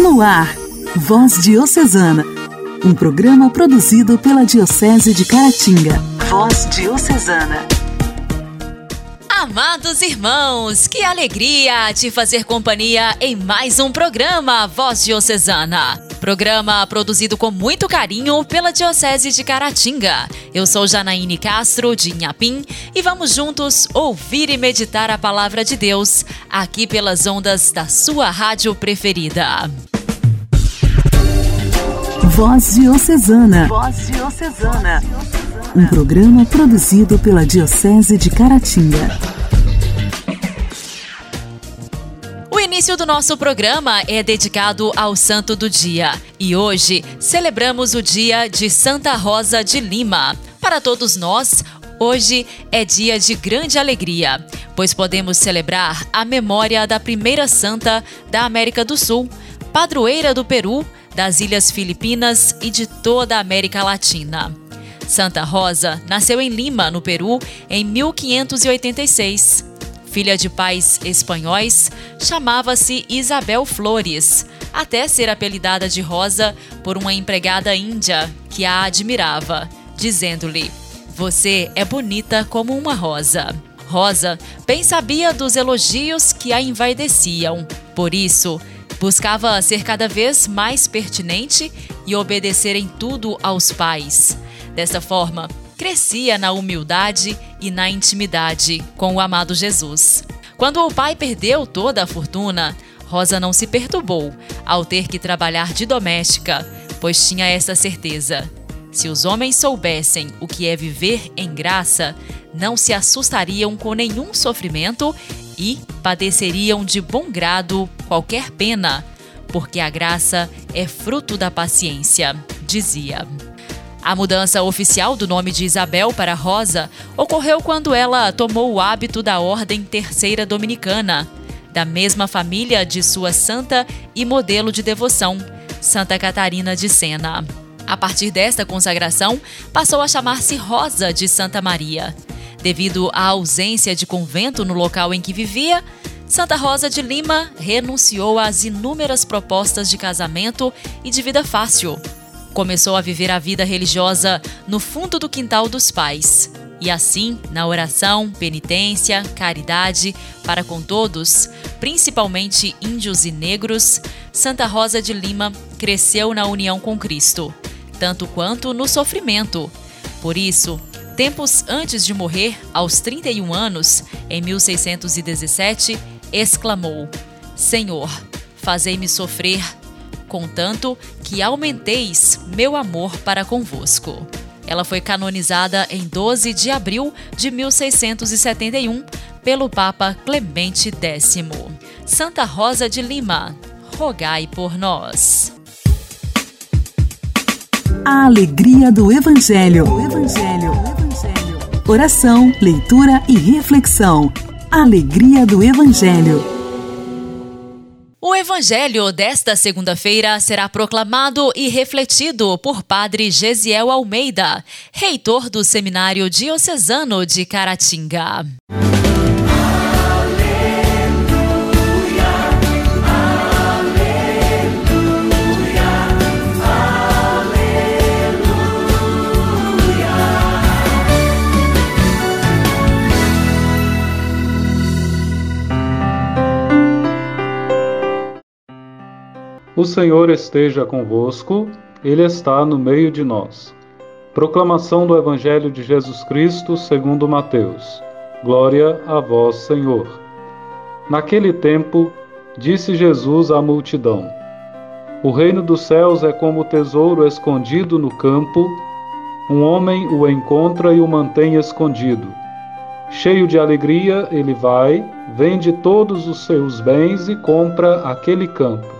No ar, Voz Diocesana, um programa produzido pela Diocese de Caratinga. Voz Diocesana. Amados irmãos, que alegria te fazer companhia em mais um programa Voz Diocesana. Programa produzido com muito carinho pela Diocese de Caratinga. Eu sou Janaíne Castro, de Inhapim, e vamos juntos ouvir e meditar a palavra de Deus aqui pelas ondas da sua rádio preferida. Voz Diocesana. Voz Diocesana. Um programa produzido pela Diocese de Caratinga. Início do nosso programa é dedicado ao Santo do Dia e hoje celebramos o dia de Santa Rosa de Lima. Para todos nós, hoje é dia de grande alegria, pois podemos celebrar a memória da primeira santa da América do Sul, padroeira do Peru das Ilhas Filipinas e de toda a América Latina. Santa Rosa nasceu em Lima, no Peru, em 1586. Filha de pais espanhóis, chamava-se Isabel Flores, até ser apelidada de Rosa por uma empregada índia que a admirava, dizendo-lhe: Você é bonita como uma rosa. Rosa bem sabia dos elogios que a envaideciam, por isso Buscava ser cada vez mais pertinente e obedecer em tudo aos pais. Dessa forma, crescia na humildade e na intimidade com o amado Jesus. Quando o pai perdeu toda a fortuna, Rosa não se perturbou ao ter que trabalhar de doméstica, pois tinha essa certeza. Se os homens soubessem o que é viver em graça, não se assustariam com nenhum sofrimento e padeceriam de bom grado qualquer pena, porque a graça é fruto da paciência, dizia. A mudança oficial do nome de Isabel para Rosa ocorreu quando ela tomou o hábito da Ordem Terceira Dominicana, da mesma família de sua santa e modelo de devoção, Santa Catarina de Sena. A partir desta consagração, passou a chamar-se Rosa de Santa Maria. Devido à ausência de convento no local em que vivia, Santa Rosa de Lima renunciou às inúmeras propostas de casamento e de vida fácil. Começou a viver a vida religiosa no fundo do quintal dos pais. E assim, na oração, penitência, caridade para com todos, principalmente índios e negros, Santa Rosa de Lima cresceu na união com Cristo, tanto quanto no sofrimento. Por isso, Tempos antes de morrer, aos 31 anos, em 1617, exclamou: Senhor, fazei-me sofrer, contanto que aumenteis meu amor para convosco. Ela foi canonizada em 12 de abril de 1671 pelo Papa Clemente X. Santa Rosa de Lima, rogai por nós. A alegria do Evangelho. Evangelho oração, leitura e reflexão. Alegria do Evangelho. O Evangelho desta segunda-feira será proclamado e refletido por Padre Gesiel Almeida, reitor do Seminário Diocesano de Caratinga. O Senhor esteja convosco, Ele está no meio de nós. Proclamação do Evangelho de Jesus Cristo segundo Mateus. Glória a vós, Senhor. Naquele tempo, disse Jesus à multidão: O reino dos céus é como tesouro escondido no campo, um homem o encontra e o mantém escondido. Cheio de alegria, ele vai, vende todos os seus bens e compra aquele campo.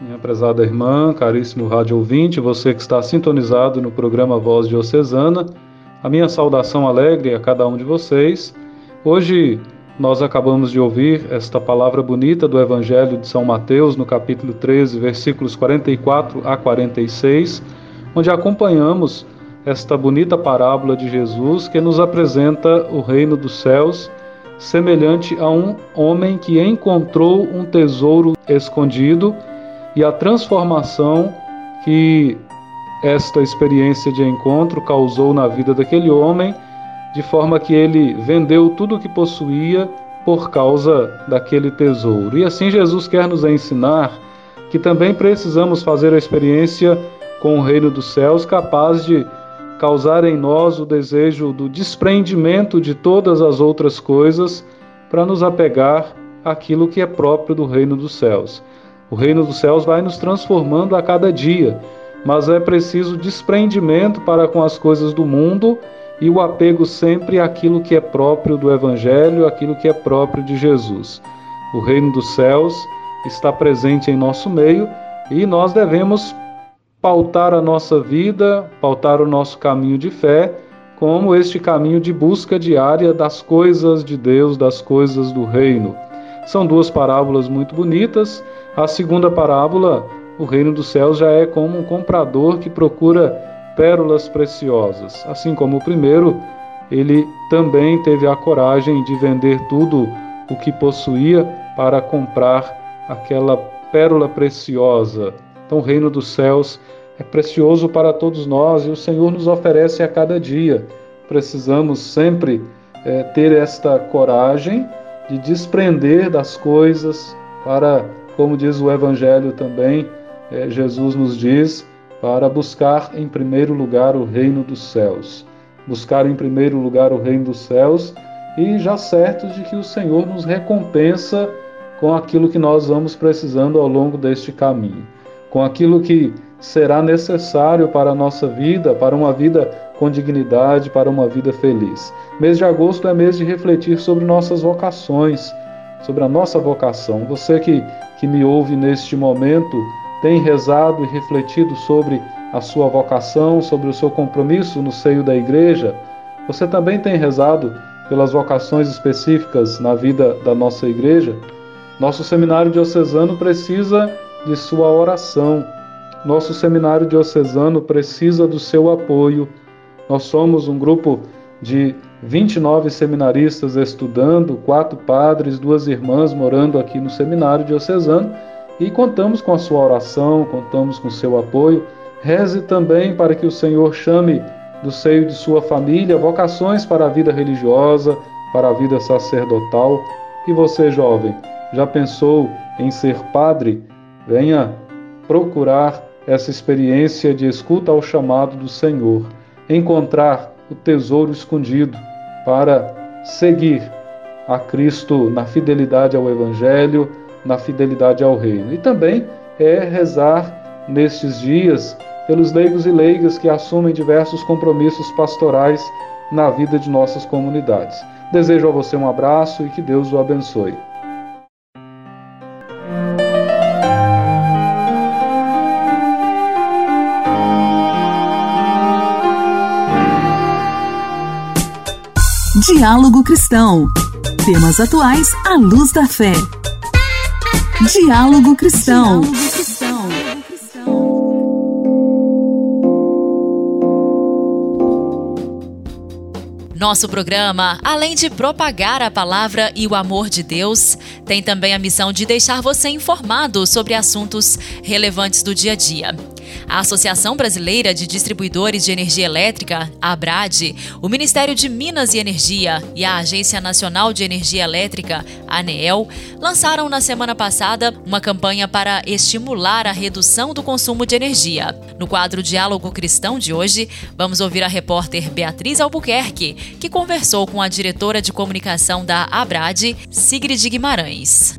minha prezada irmã, caríssimo rádio ouvinte, você que está sintonizado no programa Voz Diocesana, a minha saudação alegre a cada um de vocês. Hoje nós acabamos de ouvir esta palavra bonita do Evangelho de São Mateus, no capítulo 13, versículos 44 a 46, onde acompanhamos esta bonita parábola de Jesus que nos apresenta o reino dos céus, semelhante a um homem que encontrou um tesouro escondido e a transformação que esta experiência de encontro causou na vida daquele homem, de forma que ele vendeu tudo o que possuía por causa daquele tesouro. E assim Jesus quer nos ensinar que também precisamos fazer a experiência com o reino dos céus capaz de causar em nós o desejo do desprendimento de todas as outras coisas para nos apegar àquilo que é próprio do reino dos céus. O reino dos céus vai nos transformando a cada dia, mas é preciso desprendimento para com as coisas do mundo e o apego sempre àquilo que é próprio do Evangelho, aquilo que é próprio de Jesus. O reino dos céus está presente em nosso meio e nós devemos pautar a nossa vida, pautar o nosso caminho de fé, como este caminho de busca diária das coisas de Deus, das coisas do reino. São duas parábolas muito bonitas. A segunda parábola, o reino dos céus, já é como um comprador que procura pérolas preciosas. Assim como o primeiro, ele também teve a coragem de vender tudo o que possuía para comprar aquela pérola preciosa. Então, o reino dos céus é precioso para todos nós e o Senhor nos oferece a cada dia. Precisamos sempre é, ter esta coragem de desprender das coisas para, como diz o Evangelho também, é, Jesus nos diz, para buscar em primeiro lugar o reino dos céus. Buscar em primeiro lugar o reino dos céus e já certos de que o Senhor nos recompensa com aquilo que nós vamos precisando ao longo deste caminho, com aquilo que será necessário para a nossa vida, para uma vida com dignidade para uma vida feliz. Mês de agosto é mês de refletir sobre nossas vocações, sobre a nossa vocação. Você que, que me ouve neste momento tem rezado e refletido sobre a sua vocação, sobre o seu compromisso no seio da igreja? Você também tem rezado pelas vocações específicas na vida da nossa igreja? Nosso seminário diocesano precisa de sua oração. Nosso seminário diocesano precisa do seu apoio nós somos um grupo de 29 seminaristas estudando, quatro padres, duas irmãs morando aqui no seminário diocesano e contamos com a sua oração, contamos com o seu apoio. Reze também para que o Senhor chame do seio de sua família vocações para a vida religiosa, para a vida sacerdotal. E você, jovem, já pensou em ser padre? Venha procurar essa experiência de escuta ao chamado do Senhor encontrar o tesouro escondido para seguir a Cristo na fidelidade ao Evangelho, na fidelidade ao Reino. E também é rezar nestes dias pelos leigos e leigas que assumem diversos compromissos pastorais na vida de nossas comunidades. Desejo a você um abraço e que Deus o abençoe. Diálogo Cristão. Temas atuais à luz da fé. Diálogo Cristão. Nosso programa, além de propagar a palavra e o amor de Deus, tem também a missão de deixar você informado sobre assuntos relevantes do dia a dia. A Associação Brasileira de Distribuidores de Energia Elétrica, a ABRAD, o Ministério de Minas e Energia e a Agência Nacional de Energia Elétrica, ANEEL, lançaram na semana passada uma campanha para estimular a redução do consumo de energia. No quadro Diálogo Cristão de hoje, vamos ouvir a repórter Beatriz Albuquerque, que conversou com a diretora de comunicação da ABRAD, Sigrid Guimarães.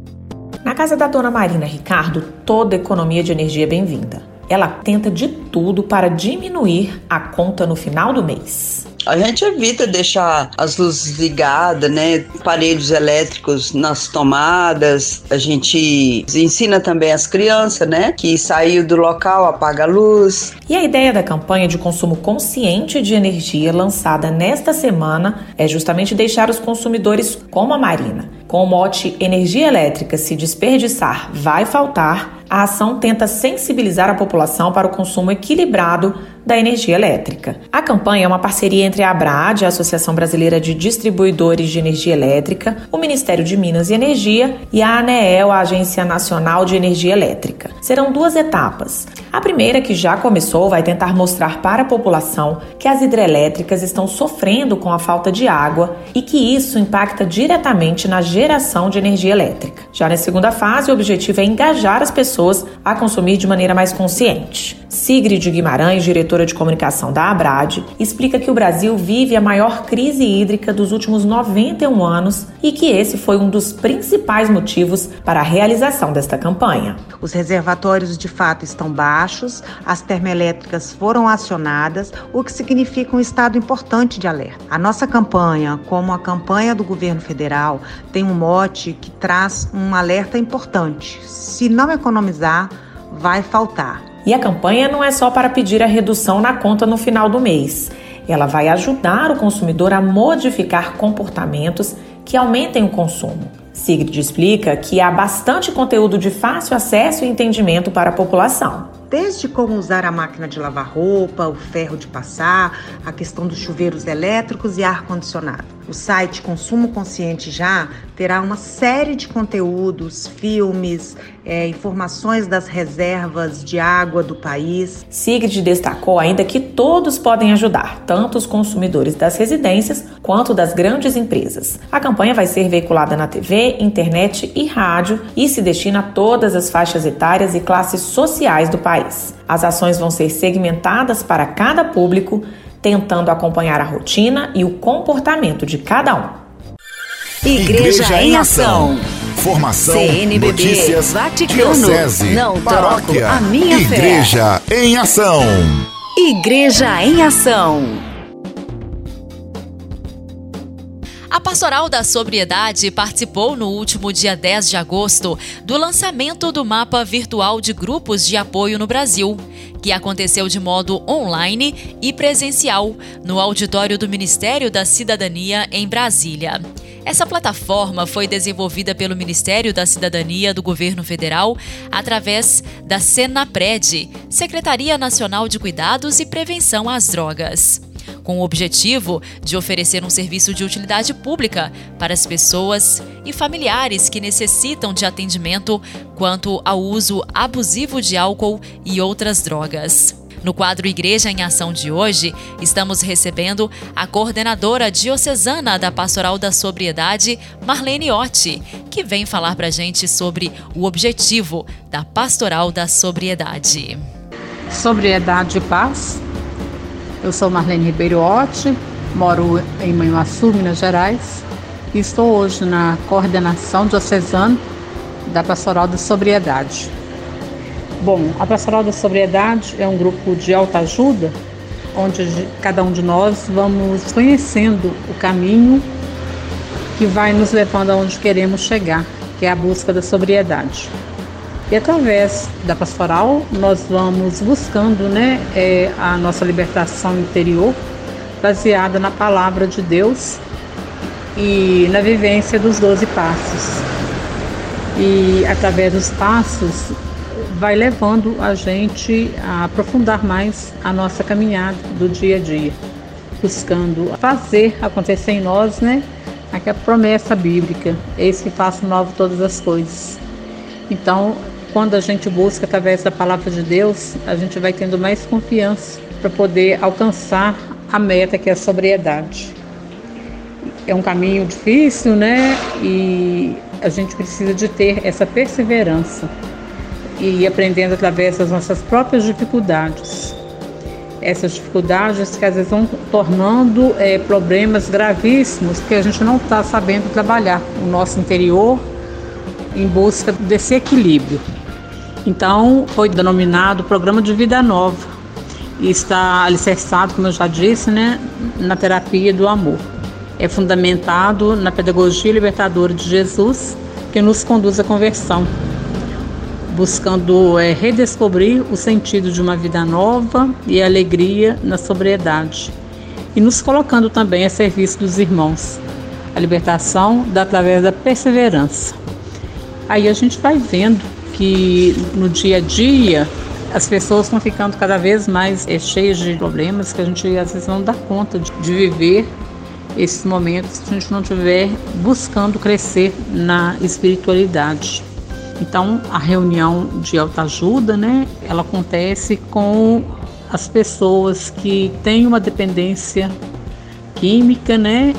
Na casa da dona Marina Ricardo, toda economia de energia é bem-vinda ela tenta de tudo para diminuir a conta no final do mês. A gente evita deixar as luzes ligadas, né? Aparelhos elétricos nas tomadas. A gente ensina também as crianças, né? Que saiu do local, apaga a luz. E a ideia da campanha de consumo consciente de energia lançada nesta semana é justamente deixar os consumidores como a Marina. Com o mote Energia elétrica se desperdiçar vai faltar, a ação tenta sensibilizar a população para o consumo equilibrado da energia elétrica. A campanha é uma parceria entre a ABRAD, a Associação Brasileira de Distribuidores de Energia Elétrica, o Ministério de Minas e Energia e a ANEEL, a Agência Nacional de Energia Elétrica. Serão duas etapas. A primeira, que já começou, vai tentar mostrar para a população que as hidrelétricas estão sofrendo com a falta de água e que isso impacta diretamente na geração de energia elétrica. Já na segunda fase, o objetivo é engajar as pessoas a consumir de maneira mais consciente. Sigrid Guimarães, diretora de comunicação da Abrad, explica que o Brasil vive a maior crise hídrica dos últimos 91 anos e que esse foi um dos principais motivos para a realização desta campanha. Os reservatórios de fato estão baixos, as termoelétricas foram acionadas, o que significa um estado importante de alerta. A nossa campanha, como a campanha do governo federal, tem um mote que traz um alerta importante. Se não economizar, vai faltar. E a campanha não é só para pedir a redução na conta no final do mês. Ela vai ajudar o consumidor a modificar comportamentos que aumentem o consumo. Sigrid explica que há bastante conteúdo de fácil acesso e entendimento para a população desde como usar a máquina de lavar roupa, o ferro de passar, a questão dos chuveiros elétricos e ar-condicionado. O site Consumo Consciente Já terá uma série de conteúdos, filmes, é, informações das reservas de água do país. Sigrid destacou ainda que todos podem ajudar, tanto os consumidores das residências quanto das grandes empresas. A campanha vai ser veiculada na TV, internet e rádio e se destina a todas as faixas etárias e classes sociais do país. As ações vão ser segmentadas para cada público tentando acompanhar a rotina e o comportamento de cada um. Igreja, Igreja em Ação. Formação, CNBB, notícias, Vaticano, diocese, não paróquia, troco a minha Igreja fé. em Ação. Igreja em Ação. A Pastoral da Sobriedade participou no último dia 10 de agosto do lançamento do mapa virtual de grupos de apoio no Brasil, que aconteceu de modo online e presencial no auditório do Ministério da Cidadania em Brasília. Essa plataforma foi desenvolvida pelo Ministério da Cidadania do Governo Federal através da Senapred, Secretaria Nacional de Cuidados e Prevenção às Drogas com o objetivo de oferecer um serviço de utilidade pública para as pessoas e familiares que necessitam de atendimento quanto ao uso abusivo de álcool e outras drogas. No quadro Igreja em Ação de hoje, estamos recebendo a coordenadora diocesana da Pastoral da Sobriedade, Marlene Otti, que vem falar para a gente sobre o objetivo da Pastoral da Sobriedade. Sobriedade e paz eu sou Marlene Ribeiro Otti, moro em Manhuaçu, Minas Gerais, e estou hoje na coordenação diocesana da Pastoral da Sobriedade. Bom, a Pastoral da Sobriedade é um grupo de alta ajuda, onde cada um de nós vamos conhecendo o caminho que vai nos levando aonde queremos chegar, que é a busca da sobriedade. E através da pastoral, nós vamos buscando né, é, a nossa libertação interior, baseada na palavra de Deus e na vivência dos doze passos. E através dos passos, vai levando a gente a aprofundar mais a nossa caminhada do dia a dia, buscando fazer acontecer em nós, né? Aquela promessa bíblica, eis que faço novo todas as coisas. Então, quando a gente busca através da palavra de Deus, a gente vai tendo mais confiança para poder alcançar a meta que é a sobriedade. É um caminho difícil, né? E a gente precisa de ter essa perseverança e aprendendo através das nossas próprias dificuldades. Essas dificuldades que às vezes vão tornando é, problemas gravíssimos que a gente não está sabendo trabalhar o nosso interior em busca desse equilíbrio. Então, foi denominado Programa de Vida Nova. e está alicerçado, como eu já disse, né, na terapia do amor. É fundamentado na pedagogia libertadora de Jesus, que nos conduz à conversão, buscando é, redescobrir o sentido de uma vida nova e a alegria na sobriedade, e nos colocando também a serviço dos irmãos. A libertação dá através da perseverança. Aí a gente vai vendo que no dia a dia as pessoas estão ficando cada vez mais é, cheias de problemas que a gente às vezes não dá conta de, de viver esses momentos se a gente não estiver buscando crescer na espiritualidade. Então, a reunião de autoajuda, né, ela acontece com as pessoas que têm uma dependência química, né,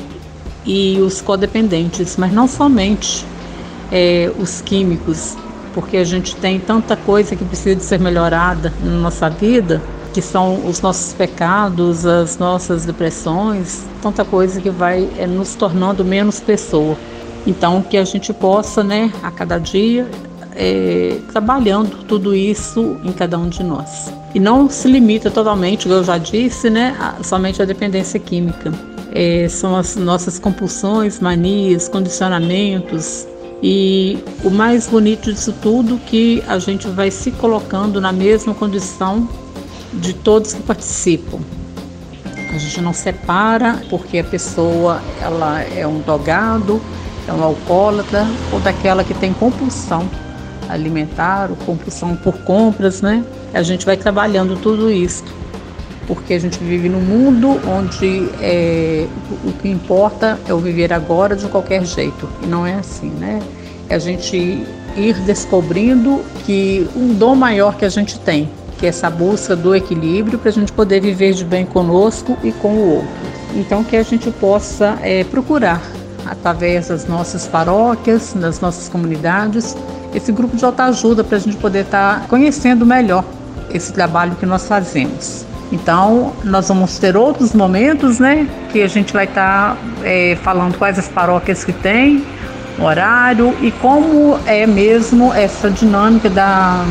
e os codependentes, mas não somente é, os químicos, porque a gente tem tanta coisa que precisa de ser melhorada na nossa vida, que são os nossos pecados, as nossas depressões, tanta coisa que vai é, nos tornando menos pessoa. Então, que a gente possa, né, a cada dia, é, trabalhando tudo isso em cada um de nós. E não se limita totalmente, como eu já disse, né, a, somente à dependência química. É, são as nossas compulsões, manias, condicionamentos, e o mais bonito disso tudo que a gente vai se colocando na mesma condição de todos que participam. A gente não separa porque a pessoa ela é um drogado, é um alcoólatra ou daquela que tem compulsão alimentar ou compulsão por compras, né? A gente vai trabalhando tudo isso porque a gente vive num mundo onde é, o que importa é o viver agora de qualquer jeito. E não é assim, né? É a gente ir descobrindo que um dom maior que a gente tem, que é essa busca do equilíbrio para a gente poder viver de bem conosco e com o outro. Então, que a gente possa é, procurar, através das nossas paróquias, das nossas comunidades, esse grupo de autoajuda para a gente poder estar tá conhecendo melhor esse trabalho que nós fazemos. Então, nós vamos ter outros momentos, né, que a gente vai estar tá, é, falando quais as paróquias que tem, horário e como é mesmo essa dinâmica da,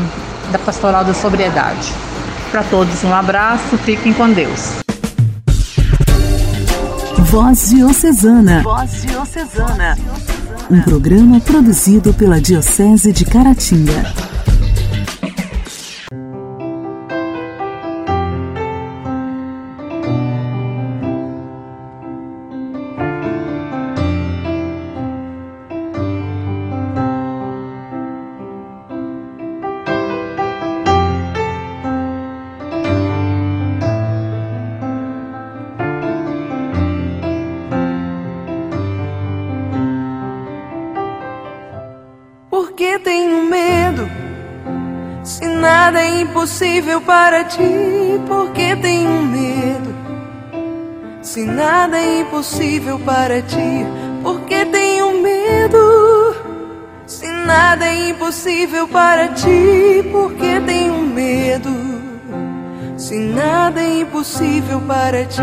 da pastoral da sobriedade. Para todos, um abraço, fiquem com Deus. Voz Diocesana. Voz Diocesana. Um programa produzido pela Diocese de Caratinga. Impossível para ti, porque tenho medo. Se nada é impossível para ti, porque tenho medo. Se nada é impossível para ti, porque tenho medo. Se nada é impossível para ti.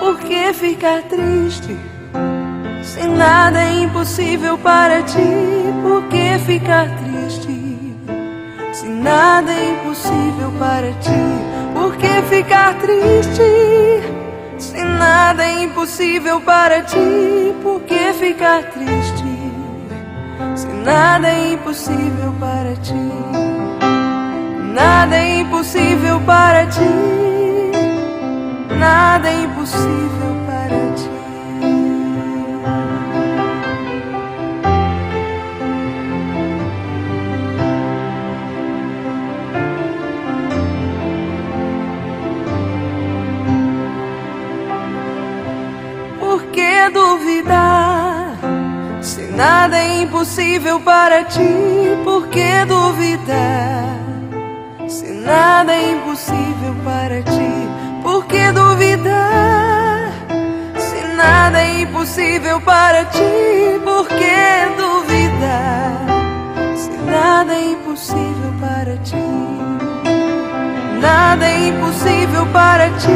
Por que ficar triste? Se nada é impossível para ti, por que ficar triste? Se nada é impossível para ti, por que ficar triste? Se nada é impossível para ti, por que ficar triste? Se nada é impossível para ti, nada é impossível para ti, nada é impossível impossível para ti, por que duvidar? Se nada é impossível para ti, por que duvidar? Se nada é impossível para ti, por que duvidar? Se nada é impossível para ti, nada é impossível para ti,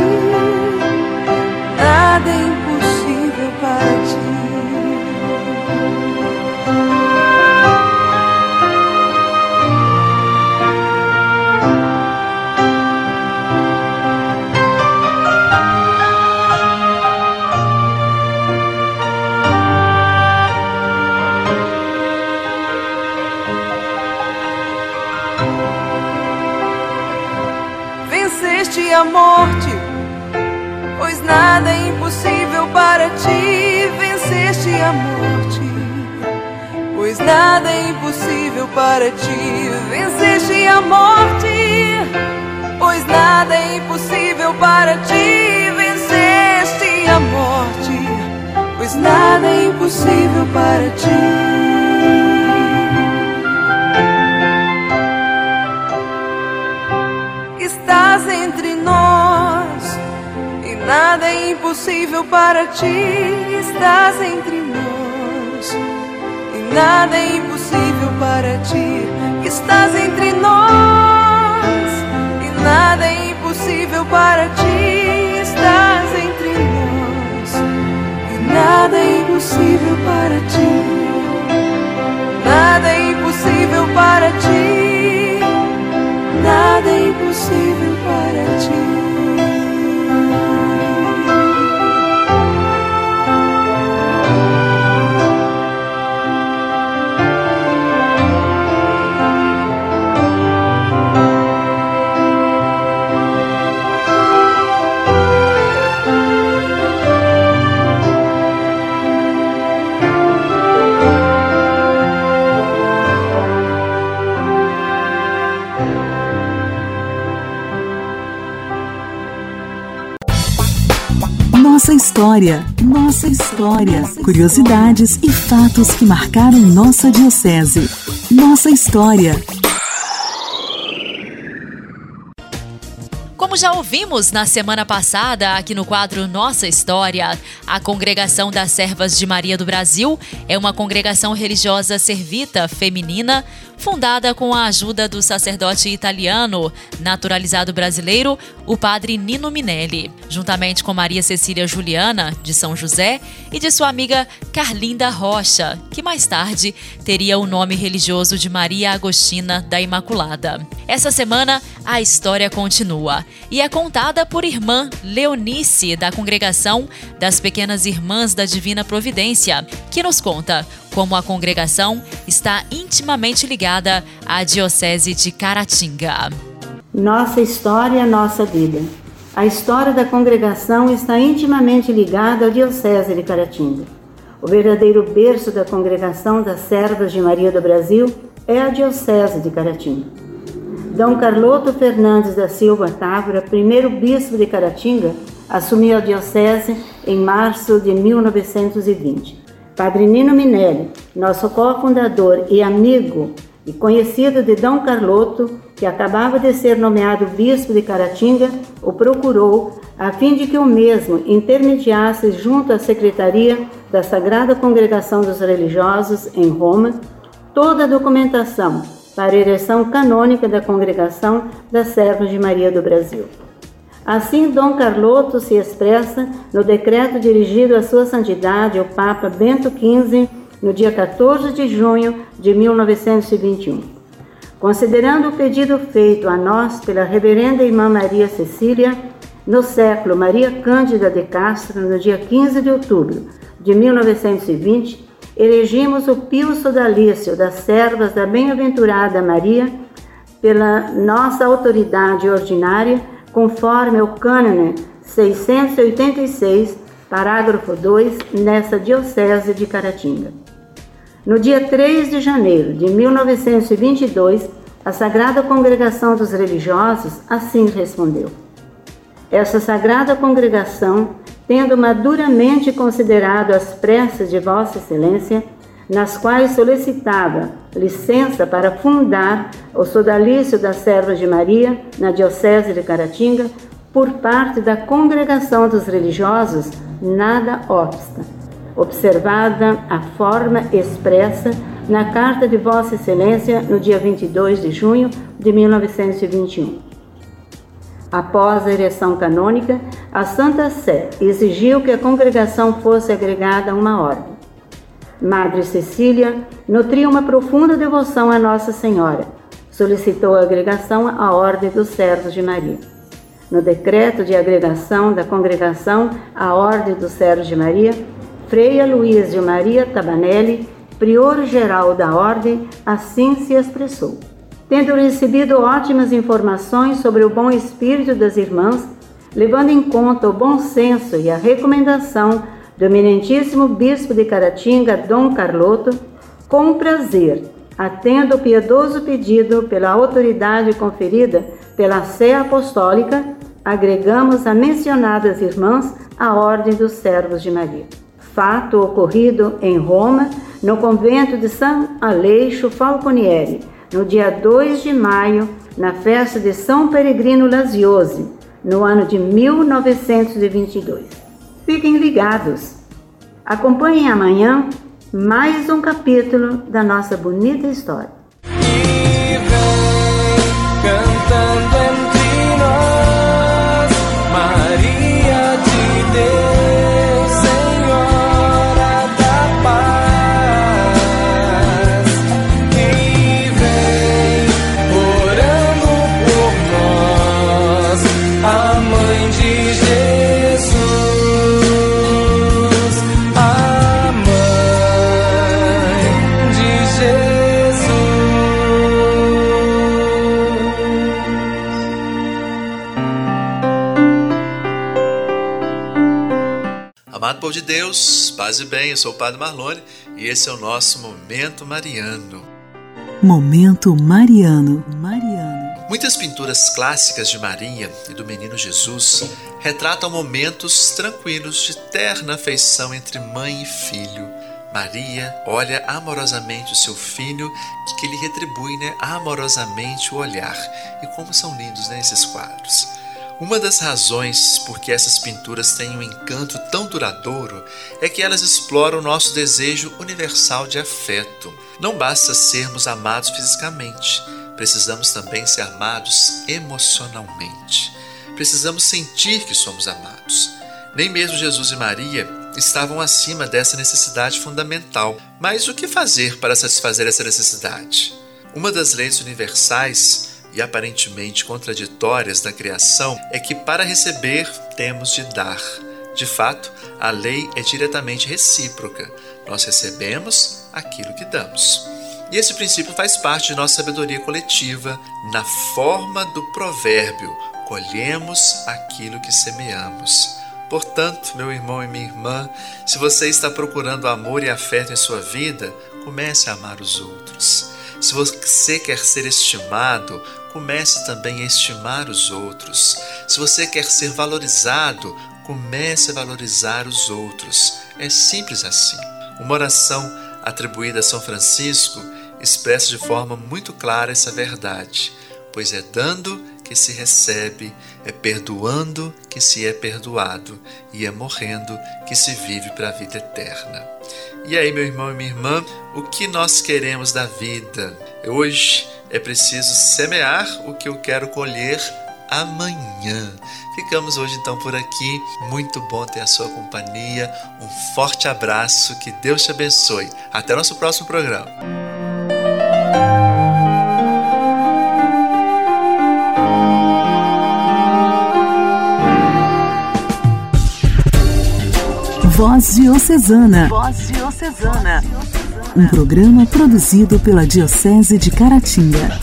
nada é impossível para ti. A morte, pois nada é impossível para ti. Venceste a morte, pois nada é impossível para ti. Venceste a morte, pois nada é impossível para ti. Venceste a morte, pois nada é impossível para ti. estás entre nada é impossível para ti. Estás entre nós e nada é impossível para ti. Estás entre nós e nada é impossível para ti. Estás entre nós e nada é impossível para ti. Nada é impossível para ti. Nada é impossível para ti. História, curiosidades e fatos que marcaram nossa diocese. Nossa história. Como já ouvimos na semana passada, aqui no quadro Nossa História, a Congregação das Servas de Maria do Brasil é uma congregação religiosa servita feminina fundada com a ajuda do sacerdote italiano, naturalizado brasileiro, o padre Nino Minelli, juntamente com Maria Cecília Juliana, de São José, e de sua amiga Carlinda Rocha, que mais tarde teria o nome religioso de Maria Agostina da Imaculada. Essa semana, a história continua e é contada por irmã Leonice, da congregação das Pequenas Irmãs da Divina Providência, que nos conta como a congregação está intimamente ligada à Diocese de Caratinga. Nossa história, nossa vida. A história da congregação está intimamente ligada à Diocese de Caratinga. O verdadeiro berço da congregação das Servas de Maria do Brasil é a Diocese de Caratinga. D. Carloto Fernandes da Silva Távora, primeiro bispo de Caratinga, assumiu a diocese em março de 1920. Padre Nino Minelli, nosso cofundador e amigo e conhecido de Dom Carloto, que acabava de ser nomeado bispo de Caratinga, o procurou a fim de que o mesmo intermediasse junto à secretaria da Sagrada Congregação dos Religiosos em Roma toda a documentação para a ereção canônica da Congregação das Servas de Maria do Brasil. Assim, Dom Carloto se expressa no decreto dirigido à Sua Santidade, o Papa Bento XV, no dia 14 de junho de 1921. Considerando o pedido feito a nós pela Reverenda Irmã Maria Cecília, no século Maria Cândida de Castro, no dia 15 de outubro de 1920, elegimos o Pio Sodalício das Servas da Bem-aventurada Maria pela nossa autoridade ordinária conforme o cânone 686, parágrafo 2, nessa Diocese de Caratinga. No dia 3 de janeiro de 1922, a Sagrada Congregação dos Religiosos assim respondeu: Essa Sagrada Congregação, tendo maduramente considerado as preces de Vossa Excelência, nas quais solicitava licença para fundar o sodalício das Servas de Maria na Diocese de Caratinga por parte da Congregação dos Religiosos, nada obsta, observada a forma expressa na Carta de Vossa Excelência no dia 22 de junho de 1921. Após a ereção canônica, a Santa Sé exigiu que a congregação fosse agregada a uma ordem. Madre Cecília nutria uma profunda devoção a Nossa Senhora. Solicitou a agregação à Ordem dos Servos de Maria. No decreto de agregação da congregação à Ordem dos Servos de Maria, Freia Luiz de Maria Tabanelli, prior geral da Ordem, assim se expressou. Tendo recebido ótimas informações sobre o bom espírito das irmãs, levando em conta o bom senso e a recomendação do eminentíssimo bispo de Caratinga, Dom Carloto, com prazer, atendo o piedoso pedido pela autoridade conferida pela Sé Apostólica, agregamos a mencionadas irmãs à Ordem dos Servos de Maria. Fato ocorrido em Roma, no convento de São Aleixo Falconieri, no dia 2 de maio, na festa de São Peregrino Laziose, no ano de 1922. Fiquem ligados. Acompanhem amanhã mais um capítulo da nossa bonita história. E vem cantando povo de Deus, paz e bem, eu sou o Padre Marlone e esse é o nosso Momento Mariano. Momento Mariano. Mariano. Muitas pinturas clássicas de Maria e do menino Jesus retratam momentos tranquilos de terna afeição entre mãe e filho. Maria olha amorosamente o seu filho, que lhe retribui né, amorosamente o olhar. E como são lindos né, esses quadros. Uma das razões por que essas pinturas têm um encanto tão duradouro é que elas exploram o nosso desejo universal de afeto. Não basta sermos amados fisicamente, precisamos também ser amados emocionalmente. Precisamos sentir que somos amados. Nem mesmo Jesus e Maria estavam acima dessa necessidade fundamental. Mas o que fazer para satisfazer essa necessidade? Uma das leis universais e aparentemente contraditórias da criação é que para receber temos de dar. De fato, a lei é diretamente recíproca. Nós recebemos aquilo que damos. E esse princípio faz parte de nossa sabedoria coletiva, na forma do provérbio: colhemos aquilo que semeamos. Portanto, meu irmão e minha irmã, se você está procurando amor e afeto em sua vida, comece a amar os outros. Se você quer ser estimado, comece também a estimar os outros. Se você quer ser valorizado, comece a valorizar os outros. É simples assim. Uma oração atribuída a São Francisco expressa de forma muito clara essa verdade, pois é dando que se recebe, é perdoando que se é perdoado e é morrendo que se vive para a vida eterna. E aí, meu irmão e minha irmã, o que nós queremos da vida? Hoje é preciso semear o que eu quero colher amanhã. Ficamos hoje então por aqui. Muito bom ter a sua companhia. Um forte abraço, que Deus te abençoe. Até o nosso próximo programa. Voz Diocesana. Voz Diocesana. Um programa produzido pela Diocese de Caratinga.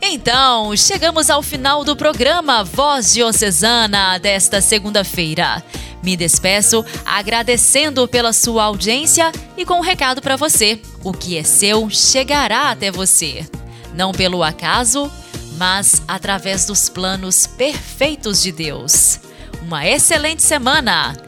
Então, chegamos ao final do programa Voz Diocesana desta segunda-feira. Me despeço agradecendo pela sua audiência e com um recado para você: o que é seu chegará até você. Não pelo acaso, mas através dos planos perfeitos de Deus. Uma excelente semana!